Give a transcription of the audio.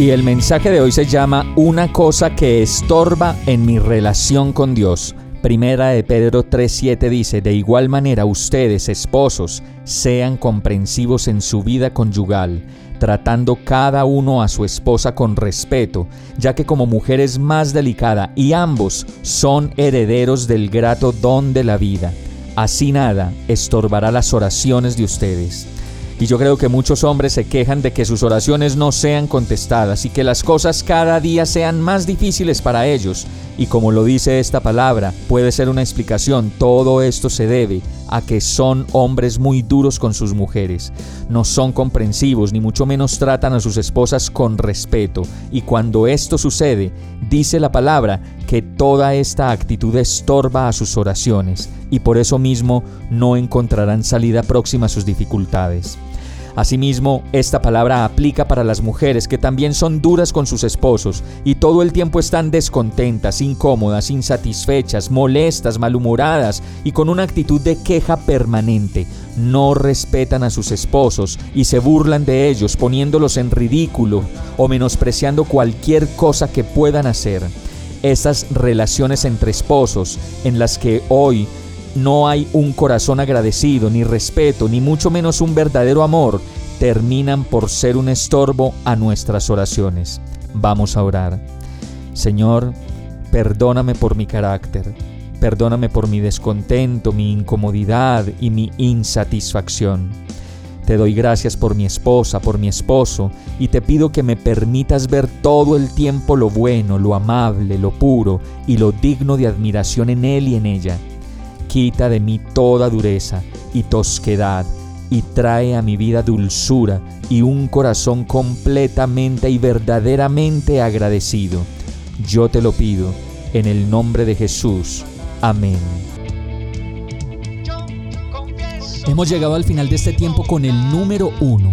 Y el mensaje de hoy se llama Una cosa que estorba en mi relación con Dios. Primera de Pedro 3:7 dice, de igual manera ustedes, esposos, sean comprensivos en su vida conyugal, tratando cada uno a su esposa con respeto, ya que como mujer es más delicada y ambos son herederos del grato don de la vida. Así nada estorbará las oraciones de ustedes. Y yo creo que muchos hombres se quejan de que sus oraciones no sean contestadas y que las cosas cada día sean más difíciles para ellos. Y como lo dice esta palabra, puede ser una explicación, todo esto se debe a que son hombres muy duros con sus mujeres. No son comprensivos, ni mucho menos tratan a sus esposas con respeto. Y cuando esto sucede, dice la palabra que toda esta actitud estorba a sus oraciones y por eso mismo no encontrarán salida próxima a sus dificultades. Asimismo, esta palabra aplica para las mujeres que también son duras con sus esposos y todo el tiempo están descontentas, incómodas, insatisfechas, molestas, malhumoradas y con una actitud de queja permanente. No respetan a sus esposos y se burlan de ellos poniéndolos en ridículo o menospreciando cualquier cosa que puedan hacer. Esas relaciones entre esposos en las que hoy no hay un corazón agradecido, ni respeto, ni mucho menos un verdadero amor, terminan por ser un estorbo a nuestras oraciones. Vamos a orar. Señor, perdóname por mi carácter, perdóname por mi descontento, mi incomodidad y mi insatisfacción. Te doy gracias por mi esposa, por mi esposo, y te pido que me permitas ver todo el tiempo lo bueno, lo amable, lo puro y lo digno de admiración en él y en ella. Quita de mí toda dureza y tosquedad y trae a mi vida dulzura y un corazón completamente y verdaderamente agradecido. Yo te lo pido en el nombre de Jesús. Amén. Hemos llegado al final de este tiempo con el número uno.